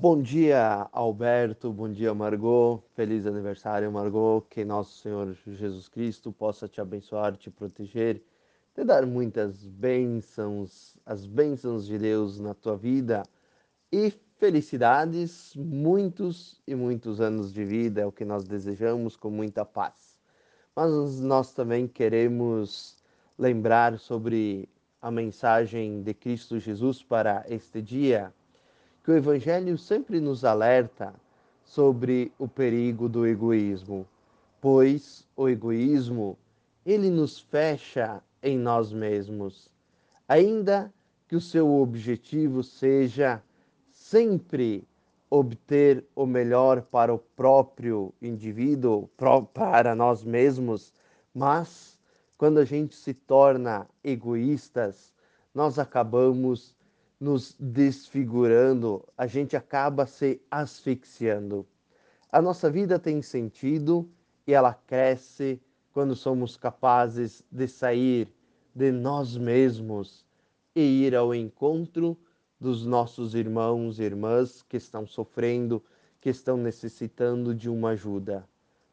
Bom dia, Alberto. Bom dia, Margot. Feliz aniversário, Margot. Que nosso Senhor Jesus Cristo possa te abençoar, te proteger, te dar muitas bênçãos, as bênçãos de Deus na tua vida e felicidades, muitos e muitos anos de vida é o que nós desejamos com muita paz. Mas nós também queremos lembrar sobre a mensagem de Cristo Jesus para este dia que o Evangelho sempre nos alerta sobre o perigo do egoísmo, pois o egoísmo ele nos fecha em nós mesmos, ainda que o seu objetivo seja sempre obter o melhor para o próprio indivíduo, para nós mesmos, mas quando a gente se torna egoístas, nós acabamos nos desfigurando, a gente acaba se asfixiando. A nossa vida tem sentido e ela cresce quando somos capazes de sair de nós mesmos e ir ao encontro dos nossos irmãos e irmãs que estão sofrendo, que estão necessitando de uma ajuda.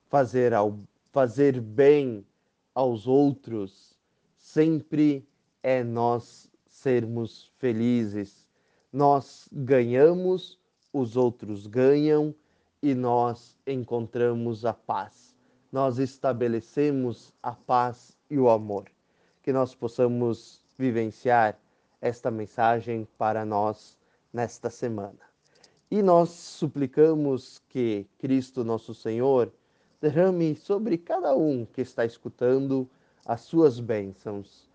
Fazer, ao, fazer bem aos outros sempre é nós sermos felizes. Nós ganhamos, os outros ganham e nós encontramos a paz. Nós estabelecemos a paz e o amor. Que nós possamos vivenciar esta mensagem para nós nesta semana. E nós suplicamos que Cristo nosso Senhor derrame sobre cada um que está escutando as suas bênçãos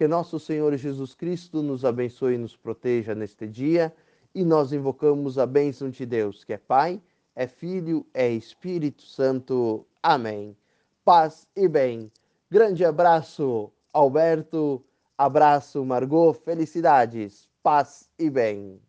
Que nosso Senhor Jesus Cristo nos abençoe e nos proteja neste dia e nós invocamos a bênção de Deus, que é Pai, é Filho, é Espírito Santo. Amém. Paz e bem. Grande abraço, Alberto. Abraço, Margot. Felicidades. Paz e bem.